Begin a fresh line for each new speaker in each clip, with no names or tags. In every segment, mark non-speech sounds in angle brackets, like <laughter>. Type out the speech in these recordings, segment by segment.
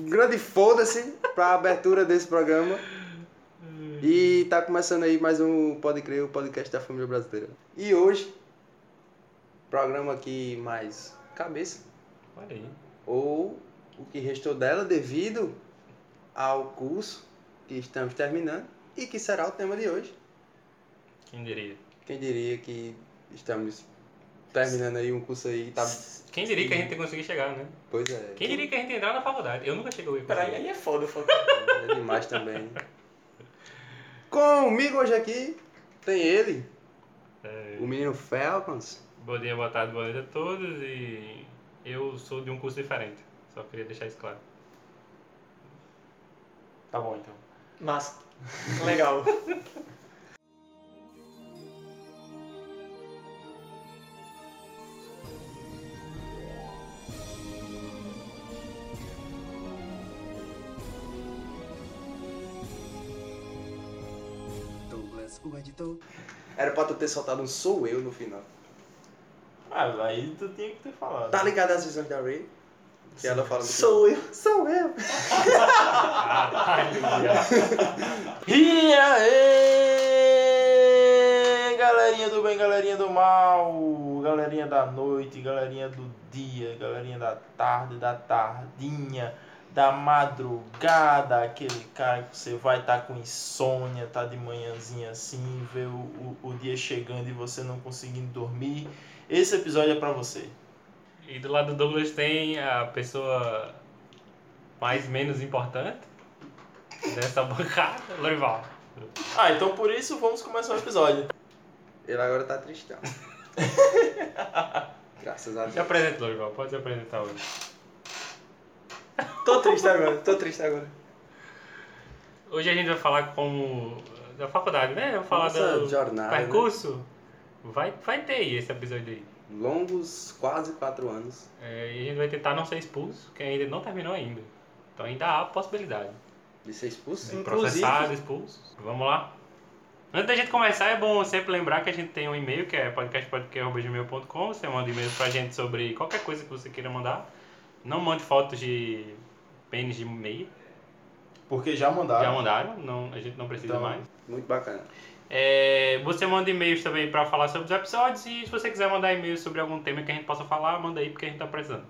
grande foda-se pra abertura desse programa. E tá começando aí mais um Pode Crer, o podcast da família brasileira. E hoje, programa aqui mais cabeça,
Olha aí.
ou o que restou dela devido ao curso que estamos terminando e que será o tema de hoje.
Quem diria?
Quem diria que estamos terminando aí um curso aí, tá...
Quem diria que a gente ia conseguir chegar, né?
Pois é.
Quem diria que a gente ia entrar na faculdade? Eu nunca cheguei a
Peraí, aí é foda, foda.
É demais também. Comigo hoje aqui tem ele,
É,
o menino Falcons.
bom dia, boa tarde, boa noite a todos e eu sou de um curso diferente. Só queria deixar isso claro. Tá bom então.
Massa. Legal. <laughs>
Era pra tu ter soltado um sou eu no final.
Ah, aí tu tinha que ter falado.
Tá ligado às visões da Ray? Que ela fala do
Sou eu.
Sou eu.
E aí, galerinha do bem, galerinha do mal, galerinha da noite, galerinha do dia, galerinha da tarde, da tardinha, da madrugada, aquele cara que você vai estar com insônia, tá de manhãzinha assim, vê o, o, o dia chegando e você não conseguindo dormir. Esse episódio é pra você.
E do lado do Douglas tem a pessoa mais menos importante dessa bancada, <laughs> Lorival.
Ah, então por isso vamos começar o episódio.
Ele agora tá tristão. <laughs> Graças a
Se
Deus.
apresenta, Lorival. Pode se apresentar hoje.
Tô triste agora, tô triste agora.
Hoje a gente vai falar como da faculdade, né? Vamos falar
Nossa
do
jornada, né?
percurso. Vai, vai ter aí esse episódio aí.
Longos quase quatro anos.
É, e a gente vai tentar não ser expulso, que ainda não terminou ainda. Então ainda há possibilidade.
De ser expulso?
De
Inclusive-
processado, expulso. Vamos lá. Antes da gente começar, é bom sempre lembrar que a gente tem um e-mail, que é podcastpodcast.gmail.com. Você manda e-mails pra gente sobre qualquer coisa que você queira mandar. Não mande fotos de pênis de meia.
Porque já mandaram.
Já mandaram, não, a gente não precisa
Então,
mais.
Muito bacana.
É, você manda e-mails também pra falar sobre os episódios e se você quiser mandar e-mails sobre algum tema que a gente possa falar, manda aí porque a gente tá precisando.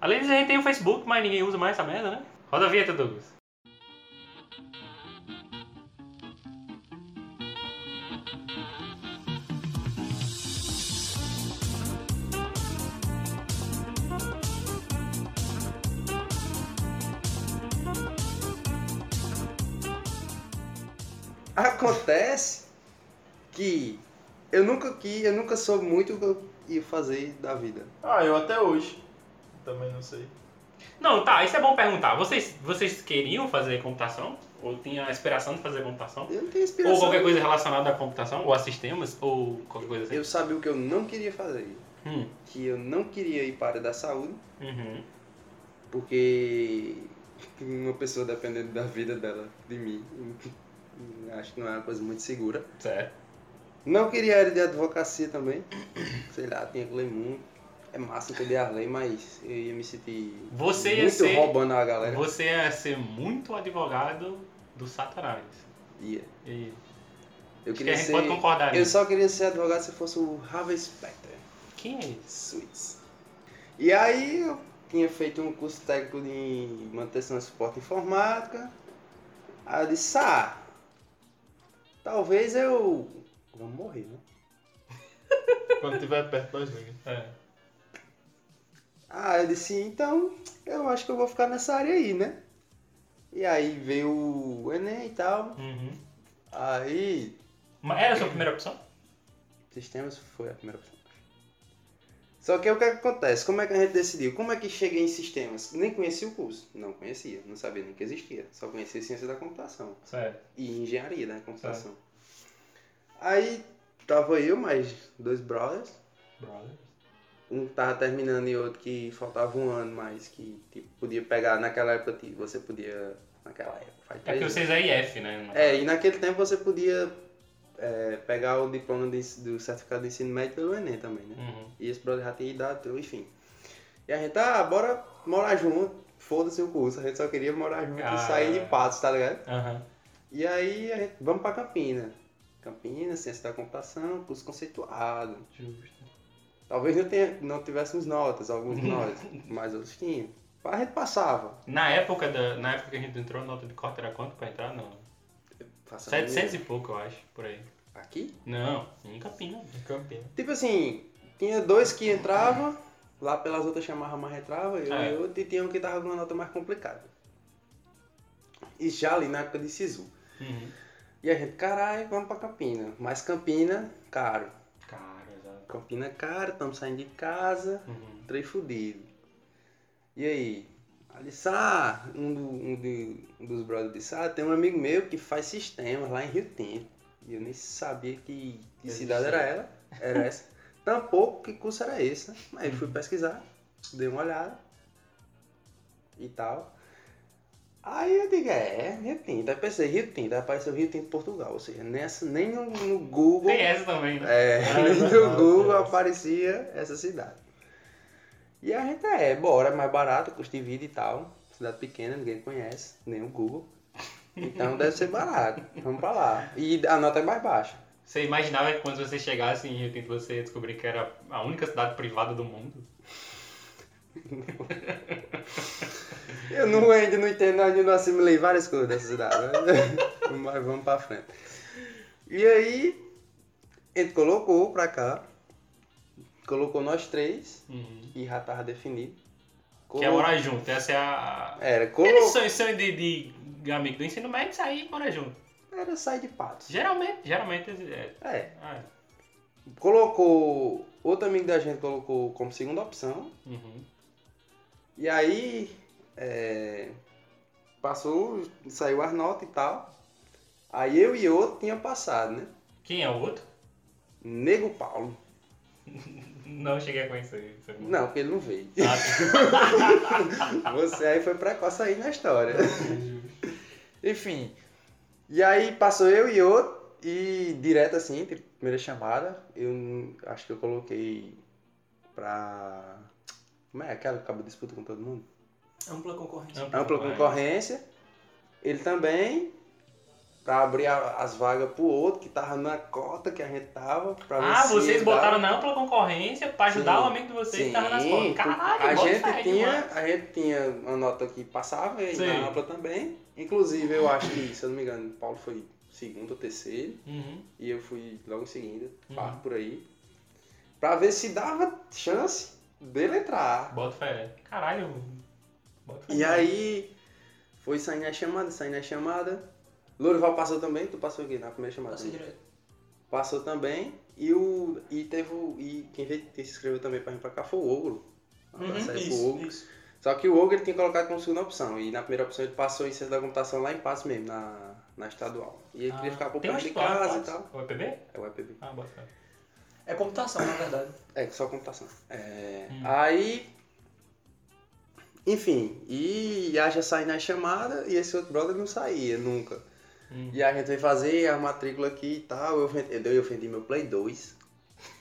Além disso, a gente tem o Facebook, mas ninguém usa mais essa merda, né? Roda a vinheta, Douglas.
Acontece que eu nunca quis, eu nunca soube muito o que eu ia fazer da vida.
Ah, eu até hoje. Também não sei.
Não, tá, isso é bom perguntar. Vocês, vocês queriam fazer computação? Ou tinha a aspiração de fazer computação?
Eu não tenho inspiração.
Ou qualquer coisa relacionada à computação? Ou a sistemas? Ou qualquer coisa assim?
Eu sabia o que eu não queria fazer.
Hum.
Que eu não queria ir para a área da saúde,
Uhum.
porque <laughs> uma pessoa dependendo da vida dela, de mim, acho que não é uma coisa muito segura.
Certo.
Não queria a área de advocacia também. <clears throat> Sei lá, tinha que ler muito. É massa entender as leis, mas eu ia me sentir
Você
muito
ser-
roubando a galera.
Você ia ser muito advogado do Satanás.
Ia.
E
Eu
acho que
queria
a gente
ser.
pode concordar
Eu
nisso.
só queria ser advogado se fosse o Harvey Specter.
Quem é isso?
Suíça. E aí eu tinha feito um curso técnico de manutenção e suporte informática. Aí eu disse, ah, talvez eu. Vamos morrer, né?
Quando tiver perto, nós liga.
É.
Ah, eu disse, então, eu acho que eu vou ficar nessa área aí, né? E aí veio o Enem e tal.
Uhum.
Aí,
Mas era a sua primeira opção?
sistemas foi a primeira opção. Só que o que, é que acontece? Como é que a gente decidiu? Como é que cheguei em sistemas? Nem conhecia o curso. Não conhecia, não sabia nem que existia. Só conhecia ciência da computação.
Certo.
E engenharia da computação. Aí tava eu, mais dois brothers.
Brother.
Um tava terminando e outro que faltava um ano, mas que tipo, podia pegar naquela época, você podia. Naquela época, faz
É que vocês é IF, né?
É, e naquele tempo você podia é, pegar o diploma de do certificado de ensino médio pelo Enem também, né?
Uhum.
E esse brother já tinha idade, enfim. E a gente, ah, bora morar junto. Foda-se o curso, a gente só queria morar junto
Ah.
e sair de patos, tá ligado?
Aham.
E aí a gente, vamos pra Campina. Campina, ciência da computação, curso conceituado.
Justo.
Talvez não, tenha, não tivéssemos notas, alguns de <laughs> nós, mas outros tinham. A gente passava.
Na época, da, na época que a gente entrou, a nota de corte era quanto pra entrar? Não.
Passava
700 e pouco, eu acho, por aí.
Aqui?
Não, em Campinas.
Em Campina.
Tipo assim, tinha dois que entravam, lá pelas outras chamava mais entrava, eu
É.
e outro, e tinha um que tava com uma nota mais complicada. E já ali na época de Sisu.
Uhum.
E a gente, caralho, vamos pra Campina. Mas Campina, caro.
Cara, exato.
Campina caro, estamos saindo de casa,
Uhum.
três fudido. E aí? Alissá, um, do, um, de- um dos brothers disse, ah, tem um amigo meu que faz sistemas lá em Rio Tinto. E eu nem sabia que, que cidade era ela, era essa. Tampouco que curso era esse, né? Aí eu fui pesquisar, dei uma olhada e tal. Aí eu digo, é, Rio Tinto. Aí pensei, Rio Tinto, aí apareceu Rio Tinto Portugal. Ou seja, nessa, nem no, no Google.
Tem essa também, né?
É,
Ah, <laughs>
no
não,
Google aparecia essa cidade. E a gente é, bora, é mais barato, custo de vida e tal. Cidade pequena, ninguém conhece, nem o Google. Então deve ser barato. Vamos pra lá. E a nota é mais baixa.
Você imaginava que quando você chegasse em Rio Tinto você ia descobrir que era a única cidade privada do mundo? <laughs>
Eu não, ainda não entendo, ainda não assimilei várias coisas dessa cidade. Mas, <laughs> mas vamos pra frente. E aí, a gente colocou pra cá. Colocou nós três
Uhum.
e já tava definido.
Que é morar junto, essa é a...
Era,
Aquele
colocou.
sonho, sonho de, de amigo do ensino médio sair e morar junto.
Era sair de patos.
Geralmente, geralmente é...
É.
ah,
Colocou. Outro amigo da gente colocou como segunda opção.
uhum.
E aí. é, passou, saiu as notas e tal. Aí eu e outro tinha passado, né?
Quem é o outro?
Nego Paulo. <laughs>
Não cheguei a conhecer.
Não, porque ele não veio.
Ah, <laughs>
Você aí foi precoce aí na história. <laughs>
Enfim,
E aí passou eu e outro, e direto assim, primeira chamada, eu acho que eu coloquei pra. Como é aquela que acaba disputa com todo mundo?
Ampla concorrência.
Ampla
Ampla concorrência. Ele também, pra abrir a- as vagas pro outro, que tava na cota que a gente tava. Pra
Ah, vocês botaram na ampla concorrência pra ajudar
Sim.
o amigo de vocês que tava nas fotos. Caralho,
a gente,
fé
tinha,
demais.
a gente tinha uma nota que passava e
Sim.
na ampla também. Inclusive, eu acho que, se eu não me engano, o Paulo foi segundo ou terceiro.
Uhum.
E eu fui logo em seguida,
Uhum.
quarto por aí. Pra ver se dava chance dele entrar.
Bota fé. Caralho. Bota fé.
E aí, foi saindo a chamada, saindo a chamada. Lourival passou também, tu passou aqui na primeira chamada.
Passei
também.
direto.
Passou também. E o. E teve o. E quem veio quem se inscreveu também pra vir pra cá foi o Ogro. Um pro
Isso,
Ogro.
isso.
Só que o Ogro ele tinha colocado como segunda opção. E na primeira opção ele passou em ciência da computação lá em Passo mesmo, na, na estadual. E ele
Ah,
queria ficar por perto de casa e tal.
O EPB?
É o EPB.
Ah, bota.
É computação, na verdade.
É, só computação. É,
Hum.
Aí. Enfim, e a já saí na chamada e esse outro brother não saía nunca.
Hum.
E a gente veio fazer a matrícula aqui e tal. Eu vendi, eu vendi meu Play 2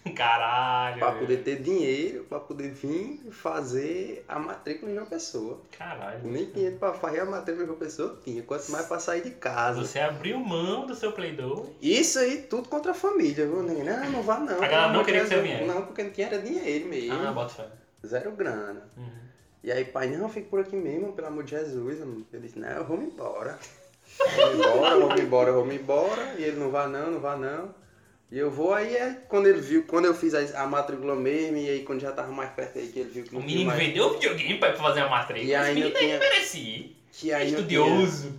<laughs>
Caralho.
pra poder ter dinheiro, pra poder vir fazer a matrícula em uma pessoa.
Caralho.
Nem dinheiro pra fazer a matrícula em uma pessoa tinha, quanto mais pra sair de casa.
Você abriu mão do seu Play 2.
Isso aí tudo contra a família, viu? Não, não vá não.
A galera não
de
queria que você viesse.
Não, porque não tinha era dinheiro mesmo.
Ah, bota fé.
Zero grana.
Uhum.
E aí, pai, não, fica por aqui mesmo, pelo amor de Jesus. Eu disse, não, eu vou embora. Vou embora, vou embora, vou embora. E ele não vá não, não vá não. E eu vou, aí é quando ele viu, quando eu fiz a, a matrícula mesmo, e aí quando já tava mais perto aí, que ele viu que
O menino
mais.
vendeu o videogame pra fazer a matrícula.
E aí
Esse menino
tinha-
aí merecia.
Que aí, não
Estudioso.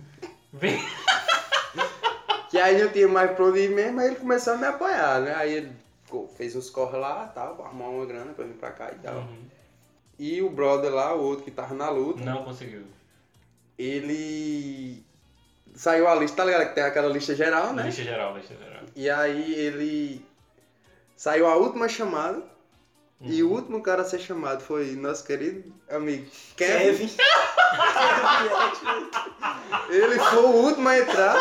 Tinha, <laughs> que aí não tinha mais pra onde ir mesmo, aí ele começou a me apoiar, né? Aí ele fez uns corre lá tal, pra arrumar uma grana pra vir pra cá e tal.
Uhum.
E o brother lá, o outro que tava na luta,
Não conseguiu.
ele. Saiu a lista, tá ligado? Que tem aquela lista geral, né?
Lista geral, lista geral.
E aí ele saiu a última chamada e o último cara a ser chamado foi nosso querido amigo Kevin.
Kevin. <laughs>
Ele foi o último a entrar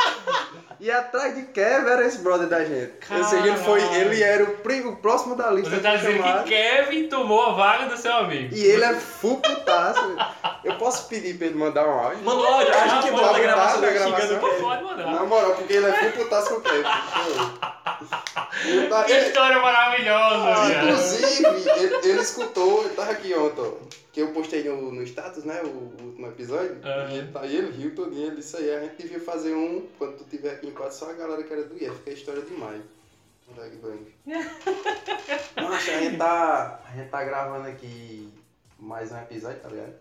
E atrás de Kevin era esse brother da gente. Ou seja, ele, foi, ele era o, o próximo da lista
Você tá dizendo
chamado.
que Kevin tomou a vaga do seu amigo.
E ele é full putaço. Eu posso pedir pra ele mandar um áudio?
Manda o áudio, a gente
Ah,
bota a gravação.
Pode mandar.
Na moral, porque ele é full putaço com o Kevin. Tá-
Que história maravilhosa, cara.
Inclusive, ele, ele escutou, ele tava aqui ontem, ó, que eu postei no, no status, né, o, o último episódio,
Aham.
e ele, tá, ele riu todinho, ele disse aí, a gente devia fazer um, quando tu tiver aqui em casa, só a galera que era do IF, que é história demais. Aqui, Bang. <laughs> Nossa, a gente tá, a gente tá gravando aqui mais um episódio, tá ligado?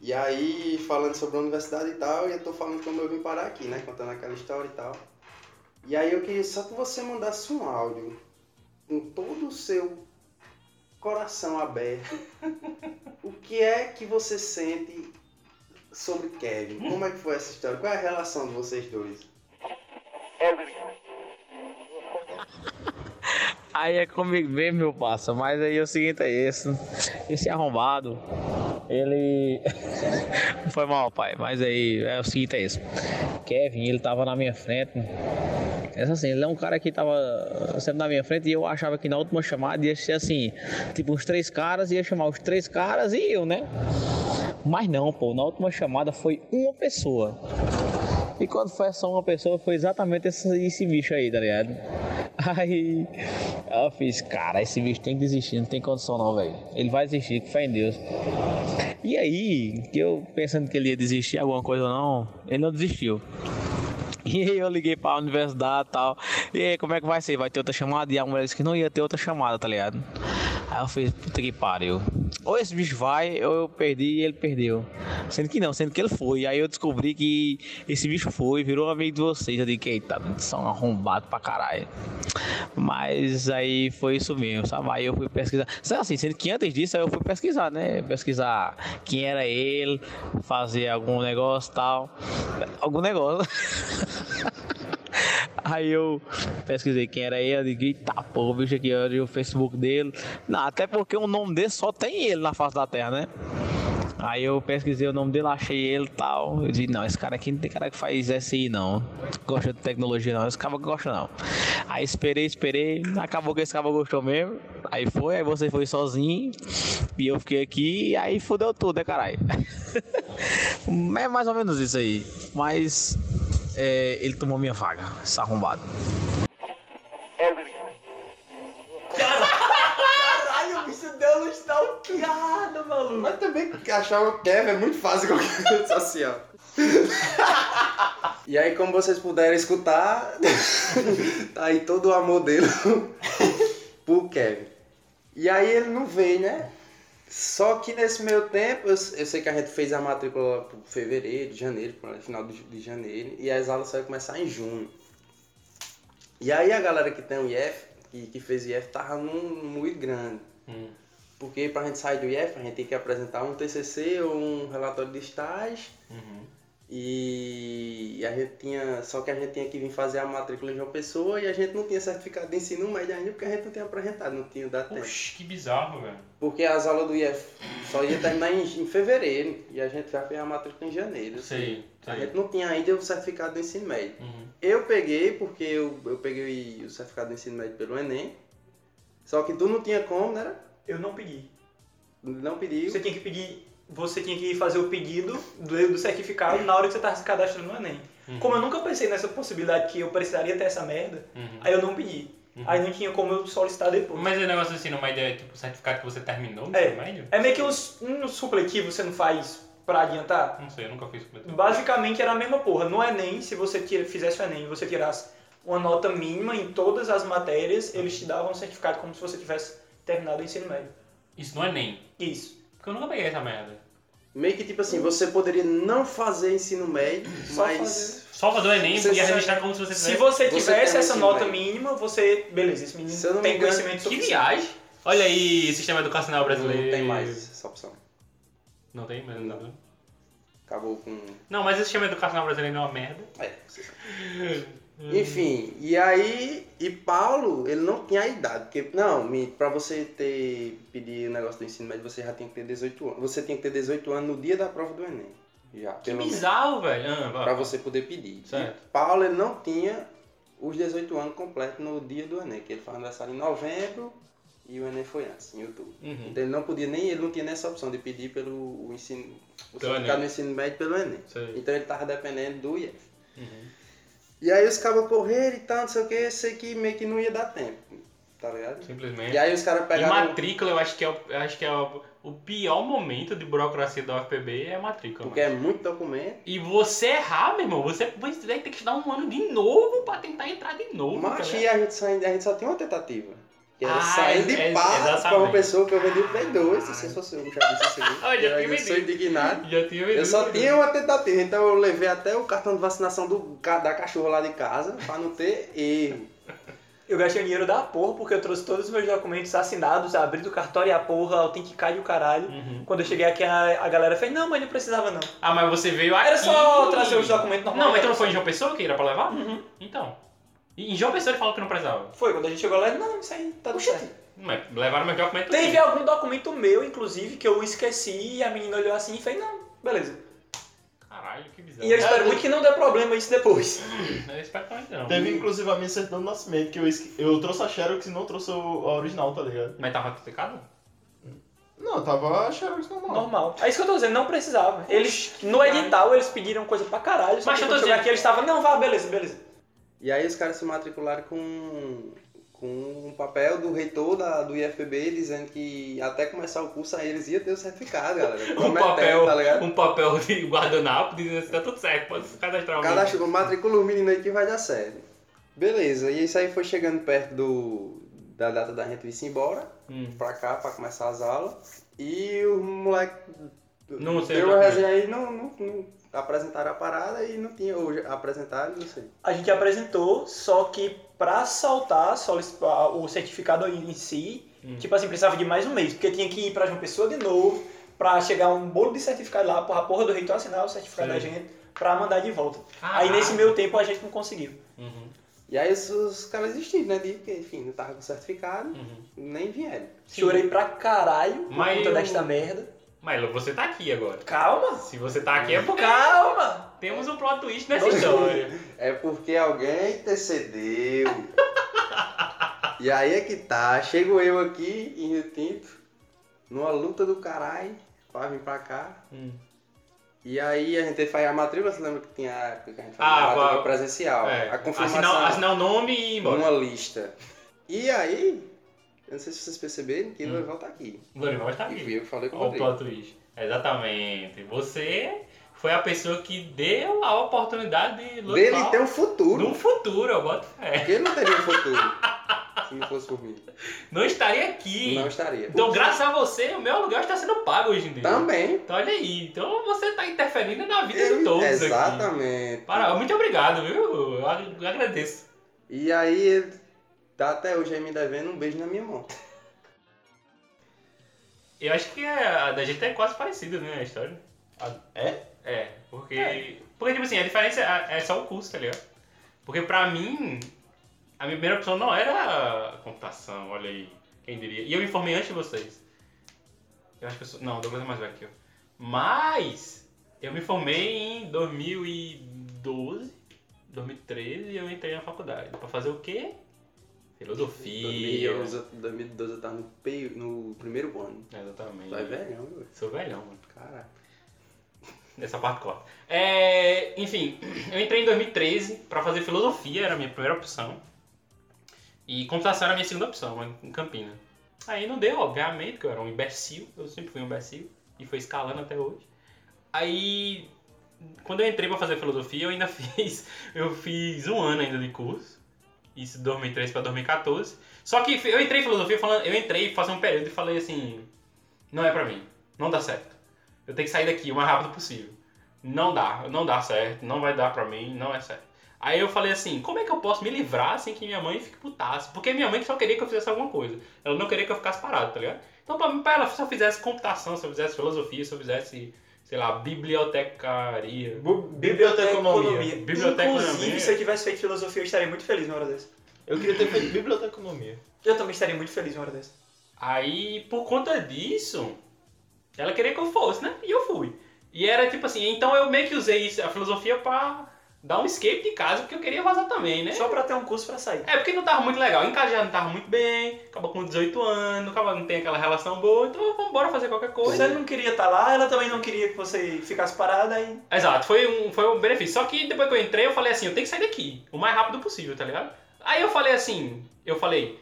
E aí, falando sobre a universidade e tal, e eu tô falando como eu vim parar aqui, né, contando aquela história e tal. E aí eu queria só que você mandasse um áudio com todo o seu coração aberto, o que é que você sente sobre Kevin? Como é que foi essa história? Qual é a relação de vocês dois? <laughs>
Aí é comigo mesmo, meu parça. Mas aí o seguinte é esse. Esse arrombado, ele. <laughs> Foi mal, pai. Mas aí é o seguinte é esse. Kevin, ele tava na minha frente. Essa assim, ele é um cara que tava sempre na minha frente e eu achava que na última chamada ia ser assim, tipo uns três caras, ia chamar os três caras e eu, né? Mas não, pô, na última chamada foi uma pessoa. E quando foi só uma pessoa, foi exatamente esse, esse bicho aí, tá ligado? <laughs> Aí eu fiz, cara, esse bicho tem que desistir, não tem condição não, velho. Ele vai desistir, com fé em Deus. E aí, que eu pensando que ele ia desistir alguma coisa ou não, ele não desistiu. <laughs> E aí eu liguei pra universidade e tal. E aí, como é que vai ser? Vai ter outra chamada? E a mulher disse que não ia ter outra chamada, tá ligado? Aí eu fiz, puta que pariu. Ou esse bicho vai, ou eu perdi e ele perdeu. Sendo que não, sendo que ele foi. Aí eu descobri que esse bicho foi, virou amigo de vocês. Eu digo, eita, são arrombados pra caralho. Mas aí foi isso mesmo, sabe? Aí eu fui pesquisar. Sabe assim, sendo que antes disso eu fui pesquisar, né? Pesquisar quem era ele, fazer algum negócio tal. Algum negócio. <laughs> <laughs> Aí eu pesquisei quem era ele, eu digo, eita o bicho aqui, olha o Facebook dele. Não, até porque o nome dele só tem ele na face da terra, né? Aí eu pesquisei o nome dele, achei ele e tal. Eu disse, não, esse cara aqui não tem cara que faz SI não. Gosta de tecnologia não, esse cara gosta não. Aí esperei, esperei, acabou que esse cara gostou mesmo. Aí foi, aí você foi sozinho. E eu fiquei aqui, e aí fudeu tudo, né, caralho? <laughs> é mais ou menos isso aí. Mas é, ele tomou minha vaga, esse arrombado.
Caralho, o bicho deu uma stalkeada, maluco.
Mas também achar o Kevin é muito fácil em qualquer rede <laughs> social. E aí, como vocês puderam escutar, <laughs> tá aí todo o amor dele <laughs> pro Kevin. E aí ele não veio, né? Só que nesse meio tempo, eu, eu sei que a gente fez a matrícula pro fevereiro, janeiro, final de, de janeiro, e as aulas só iam começar em junho. E aí a galera que tem o IF, que, que fez o IF, tava num muito grande.
Hum.
Porque pra gente sair do IF, a gente tem que apresentar um TCC ou um relatório de estágio.
Uhum.
E a gente tinha. Só que a gente tinha que vir fazer a matrícula de uma pessoa e a gente não tinha certificado de ensino médio ainda porque a gente não tinha apresentado, não tinha dado tempo.
Oxi, que bizarro, velho.
Porque as aulas do IF só ia terminar em, em fevereiro e a gente já fez a matrícula em janeiro.
Sei,
A
sei.
gente não tinha ainda o certificado do ensino médio.
Uhum.
Eu peguei porque eu, eu peguei o certificado do ensino médio pelo Enem. Só que tu não tinha como, né?
Eu não pedi.
Não pediu.
Você tinha que pedir. Você tinha que fazer o pedido do, do certificado na hora que você estava se cadastrando no Enem.
Uhum.
Como eu nunca pensei nessa possibilidade que eu precisaria ter essa merda,
Uhum.
aí eu não pedi.
Uhum.
Aí não tinha como eu solicitar depois.
Mas o negócio ensino médio é tipo o certificado que você terminou no
É.
ensino médio?
É meio que uns, um supletivo você não faz pra adiantar.
Não sei, eu nunca fiz supletivo.
Basicamente era a mesma porra. No Enem, se você tira, fizesse o Enem e você tirasse uma nota mínima em todas as matérias, eles te davam um certificado como se você tivesse terminado o ensino médio.
Isso não é nem.
Isso.
Porque eu nunca peguei essa merda.
Meio que tipo assim, você poderia não fazer ensino médio,
Só
mas.
fazer.
Só fazer o Enem
Você
ia
sabe-
registrar como se você
Se
tivesse.
você
Você
tivesse
tem
essa
ensino
nota
médio.
mínima, você. Beleza, esse menino
Se eu não me
tem
engano,
conhecimento
Que
suficiente.
viagem! Olha aí, sistema educacional brasileiro.
Não tem mais essa opção.
Não tem, mas não.
Acabou com.
Não, mas esse sistema educacional brasileiro é uma merda.
É, você sabe. <laughs> Enfim, e aí. E Paulo, ele não tinha a idade. Porque, não, pra você ter. pedir o negócio do ensino médio, você já tinha que ter 18 anos. Você tinha que ter 18 anos no dia da prova do Enem. Já,
Que bizarro, velho. Ah, vai.
Pra você poder pedir.
Certo.
E Paulo ele não tinha os 18 anos completos no dia do Enem, que ele faz aniversário em novembro e o Enem foi antes, em outubro.
Uhum.
Então ele não podia nem, ele não tinha nessa opção de pedir pelo o ensino, o certificado do ensino médio pelo Enem.
Sei.
Então ele tava dependendo do IF.
Uhum.
E aí os cabos correram e tal, não sei o que, sei que meio que não ia dar tempo. Tá ligado?
Simplesmente.
E aí os caras
E
pegaram.
matrícula, eu acho que é, o, eu acho que é o, o pior momento de burocracia da UFPB é a matrícula.
Porque é muito documento.
E você errar, meu irmão, você vai ter que estudar um ano de novo pra tentar entrar de novo. tá
Mas
ligado?
e a gente, só, a gente só tinha uma tentativa. Que era
Ah,
sair de
é-
paz pra uma pessoa que eu vendi o Play 2. Se você fosse eu já disse isso aqui.
Ah, eu já
Eu
tinha
sou
vendido.
indignado.
Já tinha
Eu só
vendido.
tinha uma tentativa, então eu levei até o cartão de vacinação do, da cachorra lá de casa pra não ter erro.
Eu gastei dinheiro da porra porque eu trouxe todos os meus documentos assinados, abri do cartório e a porra, autenticar e o caralho.
Uhum.
Quando eu cheguei aqui, a, a galera fez, não, mas não precisava não.
Ah, mas você veio aqui.
Era só trazer os documentos normais.
Não, mas então não foi em João Pessoa que era pra levar?
Uhum.
Então. E em João Pessoa ele falou que não precisava.
Foi, quando a gente chegou lá, ele, não, isso aí tá tudo certo.
Mas levaram meu documento.
Teve algum documento meu, inclusive, que eu esqueci e a menina olhou assim e fez, não, beleza.
Caralho, que bizarro.
E eu espero muito que não dê problema isso depois. <laughs>
Eu espero que não.
Teve inclusive a minha certidão de nascimento, que eu, esque- eu trouxe a Xerox e não trouxe o- a original, tá ligado?
Mas tava ratificado?
Não, tava a Xerox normal.
Normal. É isso que eu tô dizendo, não precisava. Eles, no edital, eles pediram coisa pra caralho,
Mas
que
eu tô dizendo-
aqui eles estavam, não, vá, beleza, beleza.
E aí os caras se matricularam com, com um papel do reitor da, do IFPB dizendo que até começar o curso aí eles iam ter o certificado, galera. <laughs>
Um papel,
tá
um papel de guardanapo dizendo assim, tá tudo certo, pode se cadastrar o
Cada
menino.
chuva matricula o menino aí que vai dar certo. Beleza, e isso aí foi chegando perto do, da data da gente vir embora,
Hum.
pra cá, pra começar as aulas. E o moleque
Não sei
deu uma resenha aí, não, não, não apresentaram a parada e não tinha, ou já apresentaram, não sei.
A gente apresentou, só que pra saltar solicitar o certificado em si,
Hum.
tipo assim, precisava de mais um mês, porque tinha que ir pra João Pessoa de novo, pra chegar um bolo de certificado lá, a porra do reitor assinar o certificado
Sim.
da gente, pra mandar de volta.
Caralho.
Aí nesse meio tempo a gente não conseguiu.
Uhum,
E aí os, os caras desistiram, né? De, porque, enfim, não tava com certificado,
uhum.
nem vieram.
Chorei pra caralho por
Mas
conta
eu-
desta merda.
Mas você tá aqui agora.
Calma!
Se você tá aqui é porque
Calma!
temos um plot twist nessa história.
É porque alguém intercedeu. <laughs> e aí é que tá. Chego eu aqui em Rio Tinto, numa luta do caralho, pra vir pra cá.
Hum.
E aí a gente faz a matrícula, você lembra que tinha a época que a gente fazia
Ah,
a matrícula
qual-
presencial?
É,
A confirmação
assinar, assinar o nome e ir embora.
numa lista. E aí, eu não sei se vocês perceberam que
Hum.
o Lorival tá aqui.
O Lorival está
E
aqui.
fui eu que falei com o
Olha o
Rodrigo.
plot twist. Exatamente. Você foi a pessoa que deu a oportunidade de
Dele
Lorival
tem um futuro.
no futuro, eu boto fé.
Porque ele não teria um futuro. <laughs> se não fosse por mim.
Não estaria aqui.
Não estaria.
Então, graças a você, o meu aluguel está sendo pago hoje em dia.
Também.
Então, olha aí. Então, você está interferindo na vida de todos aqui.
Exatamente.
Muito obrigado, viu? Eu ag- eu agradeço.
E aí tá até hoje aí me devendo um beijo na minha mão.
Eu acho que a da gente é quase parecida, né, a história.
É?
É, porque... Porque, tipo assim, a diferença é é só o custo, tá ligado? Porque pra mim, a minha primeira opção não era computação, olha aí, quem diria. E eu me formei antes de vocês. Eu acho que eu sou... Não, Douglas é mais velho que eu. Mas, eu me formei em 2012, 2013 e eu entrei na faculdade. Pra fazer o quê? Filosofia.
2011, 2012 eu tava no, peio- no primeiro ano.
Exatamente.
Tu é velhão, velho.
Sou velhão, mano.
Caralho.
Essa parte corta. É, enfim, eu entrei em 2013 pra fazer filosofia, era a minha primeira opção. E computação era a minha segunda opção, em Campina. Aí não deu, obviamente, porque eu era um imbecil, eu sempre fui um imbecil, e foi escalando até hoje. Aí, quando eu entrei pra fazer filosofia, eu ainda <laughs> fiz, eu fiz um ano ainda de curso, isso de 2013 pra 2014. Só que eu entrei em filosofia falando, eu entrei fazer um período e falei assim, não é pra mim, não dá certo. Eu tenho que sair daqui o mais rápido possível. Não dá, não dá certo, não vai dar pra mim, não é certo. Aí eu falei assim, como é que eu posso me livrar sem que minha mãe fique putaça? Porque minha mãe só queria que eu fizesse alguma coisa. Ela não queria que eu ficasse parado, tá ligado? Então pra, mim, pra ela, se eu fizesse computação, se eu fizesse filosofia, se eu fizesse, sei lá, bibliotecaria.
Biblioteconomia.
Biblioteconomia.
Inclusive, se eu tivesse feito filosofia, eu estaria muito feliz na hora dessa.
Eu queria ter feito biblioteconomia.
Eu também estaria muito feliz na hora dessa.
Aí, por conta disso, ela queria que eu fosse, né? E eu fui. E era tipo assim, então eu meio que usei isso, a filosofia pra dar um escape de casa, porque eu queria vazar também, né?
Só pra ter um curso pra sair.
É, porque não tava muito legal. Em casa já não tava muito bem, acabou com 18 anos, acaba não tem aquela relação boa, então vamos embora fazer qualquer coisa.
Você não queria estar lá, ela também não queria que você ficasse parada e.
Exato, foi um, foi um benefício. Só que depois que eu entrei, eu falei assim, eu tenho que sair daqui, o mais rápido possível, tá ligado? Aí eu falei assim, eu falei,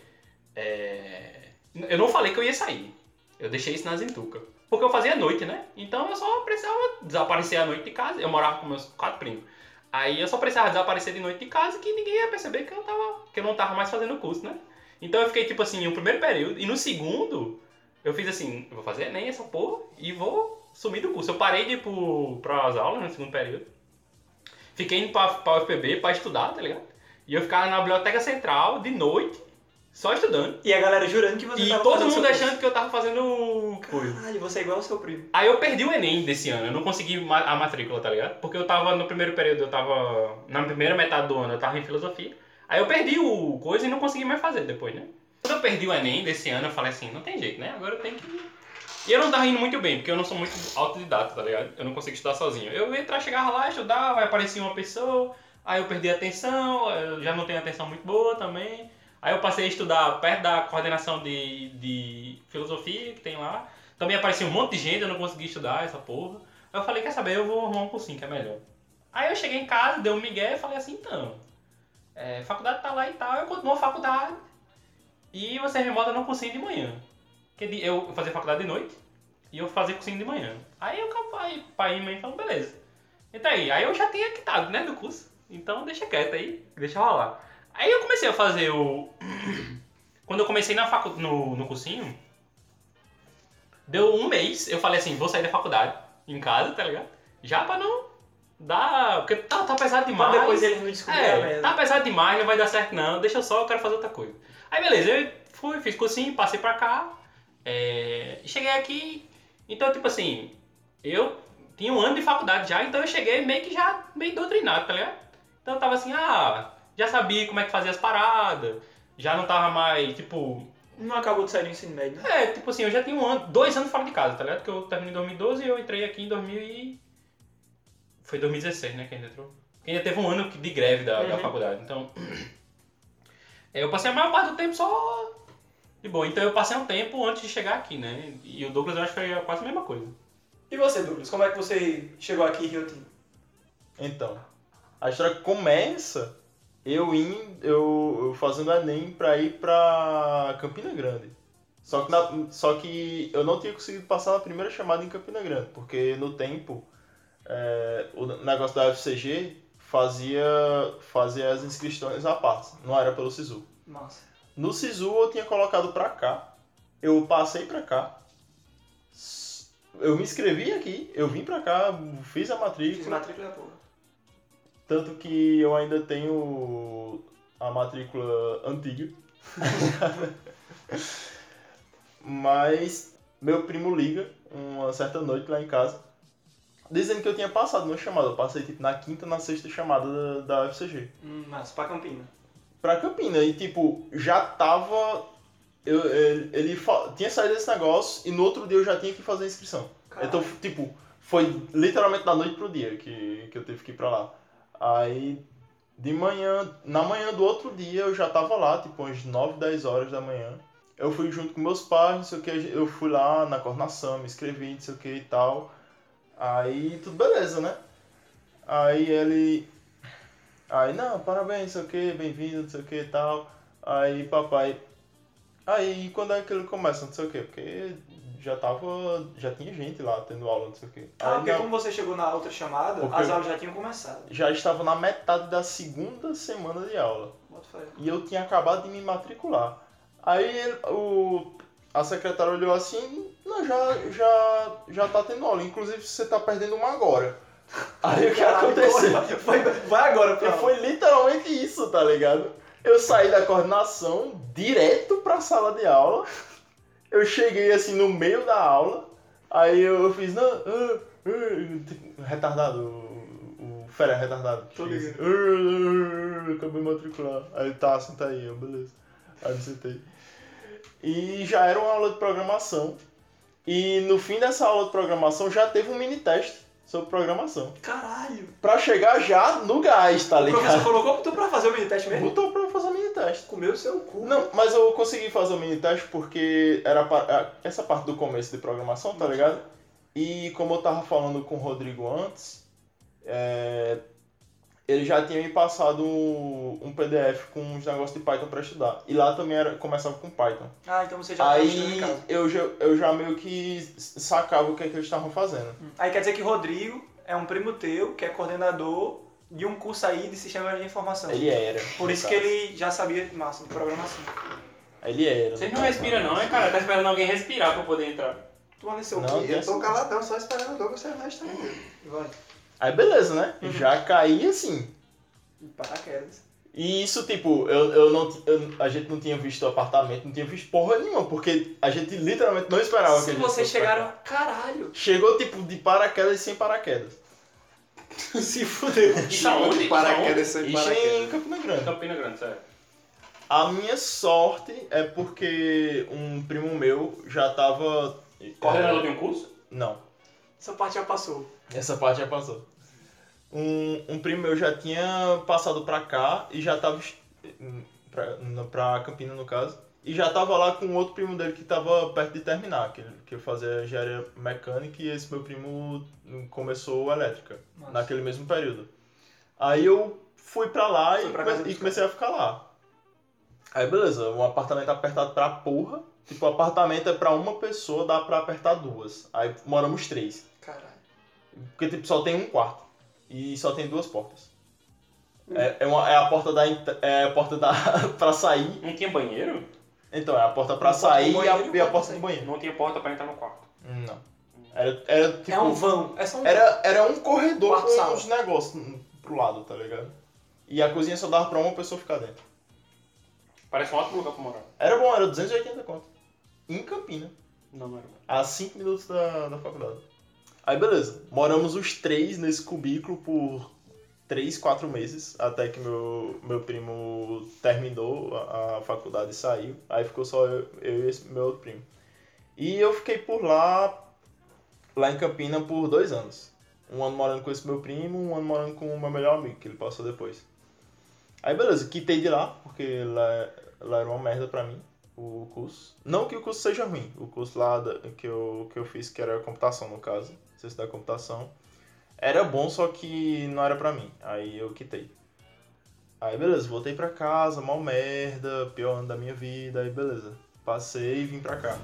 é... eu não falei que eu ia sair. Eu deixei isso na zentuca. Porque eu fazia noite, né? Então eu só precisava desaparecer à noite de casa. Eu morava com meus quatro primos. Aí eu só precisava desaparecer de noite de casa que ninguém ia perceber que eu, tava, que eu não tava mais fazendo curso, né? Então eu fiquei tipo assim, no primeiro período. E no segundo, eu fiz assim, eu vou fazer nem essa porra e vou sumir do curso. Eu parei de ir pro, pras aulas no segundo período. Fiquei indo pra, pra UFPB pra estudar, tá ligado? E eu ficava na biblioteca central de noite, só estudando.
E a galera jurando que você
E
tava
todo
fazendo
mundo achando que eu tava fazendo coisa.
Caralho, você é igual ao seu primo.
Aí eu perdi o Enem desse ano, eu não consegui ma- a matrícula, tá ligado? Porque eu tava no primeiro período, eu tava. Na primeira metade do ano eu tava em filosofia. Aí eu perdi o coisa e não consegui mais fazer depois, né? Quando eu perdi o Enem desse ano, eu falei assim, não tem jeito, né? Agora eu tenho que. E eu não tava indo muito bem, porque eu não sou muito autodidata, tá ligado? Eu não consigo estudar sozinho. Eu ia entrar, chegava lá, estudava, aí aparecia uma pessoa, aí eu perdi a atenção, eu já não tenho atenção muito boa também. Aí eu passei a estudar perto da coordenação de, de filosofia que tem lá. Também aparecia um monte de gente, eu não consegui estudar essa porra. Aí eu falei, quer saber, eu vou arrumar um cursinho que é melhor. Aí eu cheguei em casa, dei um migué e falei assim, então, é, faculdade tá lá e tal, eu continuo a faculdade e você me bota num cursinho de manhã. De- eu fazia faculdade de noite e eu fazia cursinho de manhã. Aí eu pai, pai e mãe falaram, beleza. Então aí, aí eu já tinha quitado, né, do curso. Então deixa quieto aí, deixa rolar. Aí eu comecei a fazer o. Quando eu comecei na facu... no, no cursinho, deu um mês, eu falei assim, vou sair da faculdade em casa, tá ligado? Já pra não dar. Porque tá, tá pesado
Pra
demais.
depois eles não descobrirem
É, tá pesado demais, não vai dar certo não, deixa só, eu quero fazer outra coisa. Aí beleza, eu fui, fiz cursinho, passei pra cá, é, cheguei aqui, então tipo assim, eu tinha um ano de faculdade já, então eu cheguei meio que já meio doutrinado, tá ligado? Então eu tava assim, ah, já sabia como é que fazia as paradas, já não tava mais, tipo,
Não acabou de sair do ensino médio, né?
é, tipo assim, eu já tinha um ano, dois anos fora de casa, tá ligado? Porque eu terminei em 2012 e eu entrei aqui em 2000 e... Foi 2016, né, que a gente entrou. Porque ainda teve um ano de greve da, da
Uhum.
faculdade, então... <clears throat> É, Eu passei a maior parte do tempo só de boa. Então eu passei um tempo antes de chegar aqui, né? E o Douglas eu acho que foi quase a mesma coisa.
E você, Douglas, como é que você chegou aqui em Rio Tinto?
Então, a história começa eu indo, eu, eu fazendo Enem pra ir pra Campina Grande. Só que, na- só que eu não tinha conseguido passar na primeira chamada em Campina Grande, porque no tempo é, o negócio da UFCG fazia, fazia as inscrições à parte, não era pelo SISU.
Nossa.
No SISU eu tinha colocado pra cá, eu passei pra cá, eu me inscrevi aqui, eu vim pra cá, fiz a
Fiz
matrícula,
matrícula, porra.
Tanto que eu ainda tenho a matrícula antiga. <laughs> Mas meu primo liga uma certa noite lá em casa, dizendo que eu tinha passado uma chamada. Eu passei tipo na quinta, na sexta chamada da, da UFCG.
Hum, mas pra Campina.
Pra Campina. E tipo, já tava. Eu, ele ele tinha saído desse negócio e no outro dia eu já tinha que fazer a inscrição.
Caralho.
Então, tipo, foi literalmente da noite pro dia que, que eu tive que ir pra lá. Aí, de manhã, na manhã do outro dia eu já tava lá, tipo, umas 9, 10 horas da manhã. Eu fui junto com meus pais, não sei o que, eu fui lá na coordenação, me inscrevi, não sei o que e tal. Aí, tudo beleza, né? Aí ele. Aí, não, parabéns, não sei o que, bem-vindo, não sei o que e tal. Aí, papai. Aí, quando é que ele começa, não sei o que, porque já tava. Já tinha gente lá tendo aula, não sei o que.
Ah, porque como você chegou na outra chamada,
Porque
as aulas já tinham começado.
Já estava na metade da segunda semana de aula. E eu tinha acabado de me matricular. Aí ele- o, a secretária olhou assim, não, já, já, já tá tendo aula, inclusive você tá perdendo uma agora. <laughs> Aí o que aconteceu?
Vai, vai agora, pra
foi literalmente isso, tá ligado? Eu saí da coordenação direto pra sala de aula. Eu cheguei assim no meio da aula. Aí eu fiz, não, ah, ah, retardado, o, o fera retardado.
Tô ligado.
"Ah, ah, acabei de matricular. Aí tá, senta aí, eu, beleza. Aí me sentei. E já era uma aula de programação. E no fim dessa aula de programação já teve um mini teste sobre programação.
Caralho.
Pra chegar já no gás, tá
o professor
ligado?
colocou tu pra fazer o mini teste mesmo?
Botou pra teste.
Comeu o seu cu.
Não, mas eu consegui fazer o mini teste porque era pa- essa parte do começo de programação, tá ligado? E como eu tava falando com o Rodrigo antes, é, ele já tinha me passado um PDF com uns negócios de Python pra estudar. E lá também era, começava com Python.
Ah, então você já
Aí eu já, eu já meio que sacava o que, é que eles estavam fazendo.
Aí quer dizer que Rodrigo é um primo teu, que é coordenador de um curso aí de sistemas de informação.
Ele era.
Por isso que
caso.
ele já sabia massa de programação.
Ele era.
Vocês
no
não
caso.
respiram não, é cara? Tá esperando alguém respirar pra poder entrar.
Tu seu
Não,
cu.
Eu tô caladão, só esperando o Douglas terminar de
Uhum.
terminar.
Vai.
Aí beleza, né? Já caí assim.
Paraquedas.
E isso, tipo, eu, eu não, eu- a gente não tinha visto o apartamento, não tinha visto porra nenhuma, porque a gente literalmente não esperava que a
Se vocês chegaram. Caralho!
Chegou, tipo, de paraquedas e sem paraquedas. <laughs>
Se fudeu.
Isso aonde? Isso
Paraquedas sem
Isso em
paraquedas.
Campina? Grande.
Campina Grande, sério.
A minha sorte é porque um primo meu já tava...
Coordenador de um curso?
Não,
Essa parte já passou.
essa parte já passou. Um, um primo meu já tinha passado pra cá e já tava... est- Pra, na- pra Campina, no caso. E já tava lá com outro primo dele que tava perto de terminar, que, que fazia engenharia mecânica e esse meu primo começou elétrica,
Nossa.
naquele mesmo período. Aí eu fui pra lá e,
pra
come- e comecei a ficar lá. Aí beleza, um apartamento apertado pra porra. Tipo, o apartamento é pra uma pessoa, dá pra apertar duas. Aí moramos três.
Caralho.
Porque tipo, só tem um quarto. E só tem duas portas. É, é, uma- é a porta da. É a porta da. <laughs> pra sair.
Não tinha banheiro?
Então, é a porta pra sair e a,
e
a porta do banheiro.
Não tinha porta pra entrar no quarto.
Não. Era, era tipo.
é um vão. É só um
Era, era um corredor
Quarto
com
sala.
uns negócios pro lado, tá ligado? E a cozinha só dava pra uma pessoa ficar dentro.
Parece um ótimo lugar pra morar.
Era bom, era 280 conto. Em Campina.
Não, não era bom.
A 5 minutos da, da faculdade. Aí beleza. Moramos os três nesse cubículo por 3, 4 meses. Até que meu, meu primo terminou a, a faculdade e saiu. Aí ficou só eu, eu e esse meu outro primo. E eu fiquei por lá, lá em Campina, por dois anos. Um ano morando com esse meu primo, um ano morando com o meu melhor amigo, que ele passou depois. Aí beleza, quitei de lá, porque lá, lá era uma merda pra mim, o curso. Não que o curso seja ruim, o curso lá da- que, eu, que eu fiz, que era computação no caso, ciência da computação, era bom, só que não era pra mim. Aí eu quitei. Aí beleza, voltei pra casa, mal merda, pior ano da minha vida, aí beleza. Passei e vim pra cá.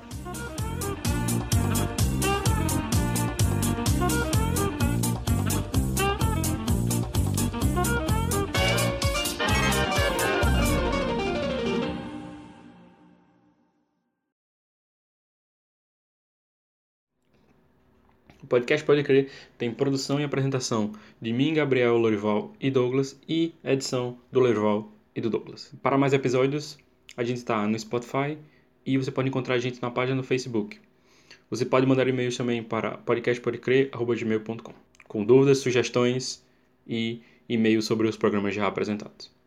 Podcast Pode Crer tem produção e apresentação de mim, Gabriel, Lorival e Douglas e edição do Lorival e do Douglas. Para mais episódios, a gente está no Spotify e você pode encontrar a gente na página no Facebook. Você pode mandar e-mails também para podcastpodecrer.gmail.com com dúvidas, sugestões e e-mails sobre os programas já apresentados.